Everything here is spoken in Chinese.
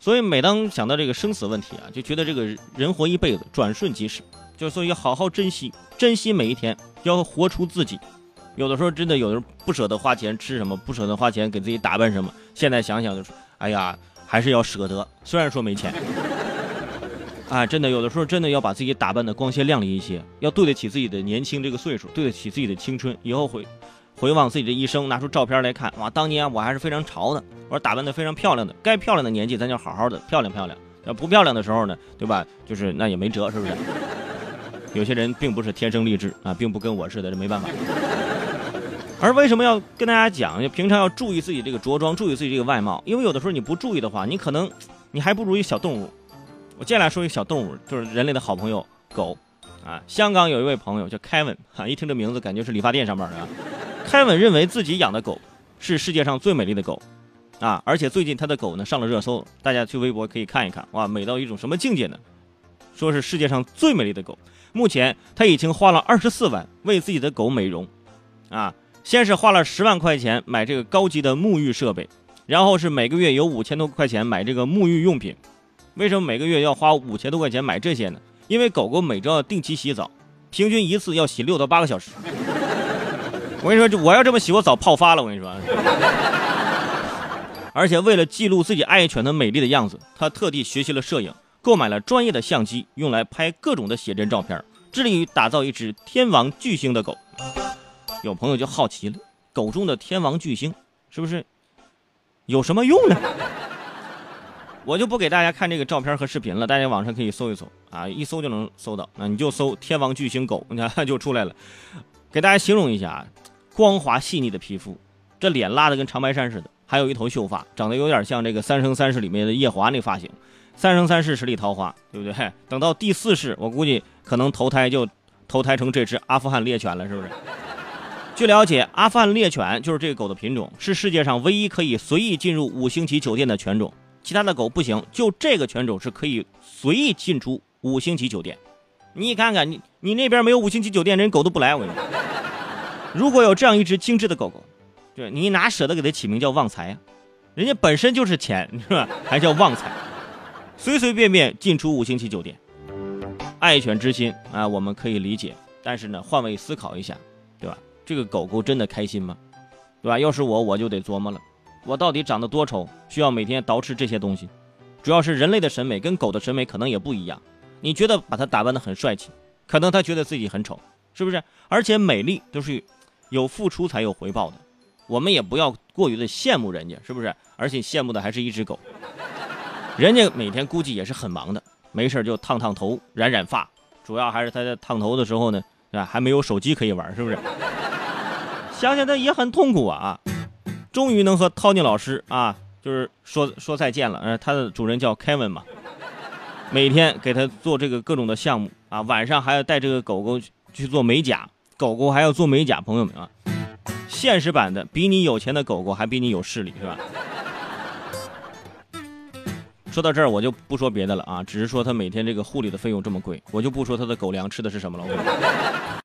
所以每当想到这个生死问题啊，就觉得这个人活一辈子转瞬即逝，就所以要好好珍惜，珍惜每一天，要活出自己。有的时候真的有的时候不舍得花钱吃什么，不舍得花钱给自己打扮什么。现在想想就是，哎呀，还是要舍得。虽然说没钱，啊，真的有的时候真的要把自己打扮的光鲜亮丽一些，要对得起自己的年轻这个岁数，对得起自己的青春。以后回回望自己的一生，拿出照片来看，哇，当年我还是非常潮的，我说打扮的非常漂亮的。该漂亮的年纪，咱就好好的漂亮漂亮。要不漂亮的时候呢，对吧？就是那也没辙，是不是？有些人并不是天生丽质啊，并不跟我似的，这没办法。而为什么要跟大家讲？就平常要注意自己这个着装，注意自己这个外貌，因为有的时候你不注意的话，你可能你还不如一小动物。我接下来说一小动物，就是人类的好朋友狗啊。香港有一位朋友叫 Kevin，哈，一听这名字感觉是理发店上班的。凯文认为自己养的狗是世界上最美丽的狗啊，而且最近他的狗呢上了热搜，大家去微博可以看一看，哇，美到一种什么境界呢？说是世界上最美丽的狗。目前他已经花了二十四万为自己的狗美容，啊。先是花了十万块钱买这个高级的沐浴设备，然后是每个月有五千多块钱买这个沐浴用品。为什么每个月要花五千多块钱买这些呢？因为狗狗每周要定期洗澡，平均一次要洗六到八个小时。我跟你说，我要这么洗，我早泡发了。我跟你说，而且为了记录自己爱犬的美丽的样子，他特地学习了摄影，购买了专业的相机，用来拍各种的写真照片，致力于打造一只天王巨星的狗。有朋友就好奇了，狗中的天王巨星是不是有什么用呢？我就不给大家看这个照片和视频了，大家网上可以搜一搜啊，一搜就能搜到。那你就搜天王巨星狗，你看就出来了。给大家形容一下啊，光滑细腻的皮肤，这脸拉的跟长白山似的，还有一头秀发，长得有点像这个《三生三世》里面的夜华那发型。三生三世十里桃花，对不对？等到第四世，我估计可能投胎就投胎成这只阿富汗猎犬了，是不是？据了解，阿富汗猎犬就是这个狗的品种，是世界上唯一可以随意进入五星级酒店的犬种。其他的狗不行，就这个犬种是可以随意进出五星级酒店。你看看，你你那边没有五星级酒店，人狗都不来。我跟你说，如果有这样一只精致的狗狗，对你哪舍得给它起名叫旺财啊？人家本身就是钱，是吧？还叫旺财，随随便便进出五星级酒店。爱犬之心啊，我们可以理解，但是呢，换位思考一下，对吧？这个狗狗真的开心吗？对吧？要是我，我就得琢磨了，我到底长得多丑，需要每天捯饬这些东西。主要是人类的审美跟狗的审美可能也不一样。你觉得把它打扮得很帅气，可能它觉得自己很丑，是不是？而且美丽都是有付出才有回报的，我们也不要过于的羡慕人家，是不是？而且羡慕的还是一只狗，人家每天估计也是很忙的，没事就烫烫头、染染发，主要还是他在烫头的时候呢，啊，还没有手机可以玩，是不是？想想他也很痛苦啊！终于能和涛尼老师啊，就是说说再见了。呃，他的主人叫 Kevin 嘛，每天给他做这个各种的项目啊，晚上还要带这个狗狗去做美甲，狗狗还要做美甲。朋友们啊，现实版的比你有钱的狗狗还比你有势力，是吧？说到这儿，我就不说别的了啊，只是说他每天这个护理的费用这么贵，我就不说他的狗粮吃的是什么了。我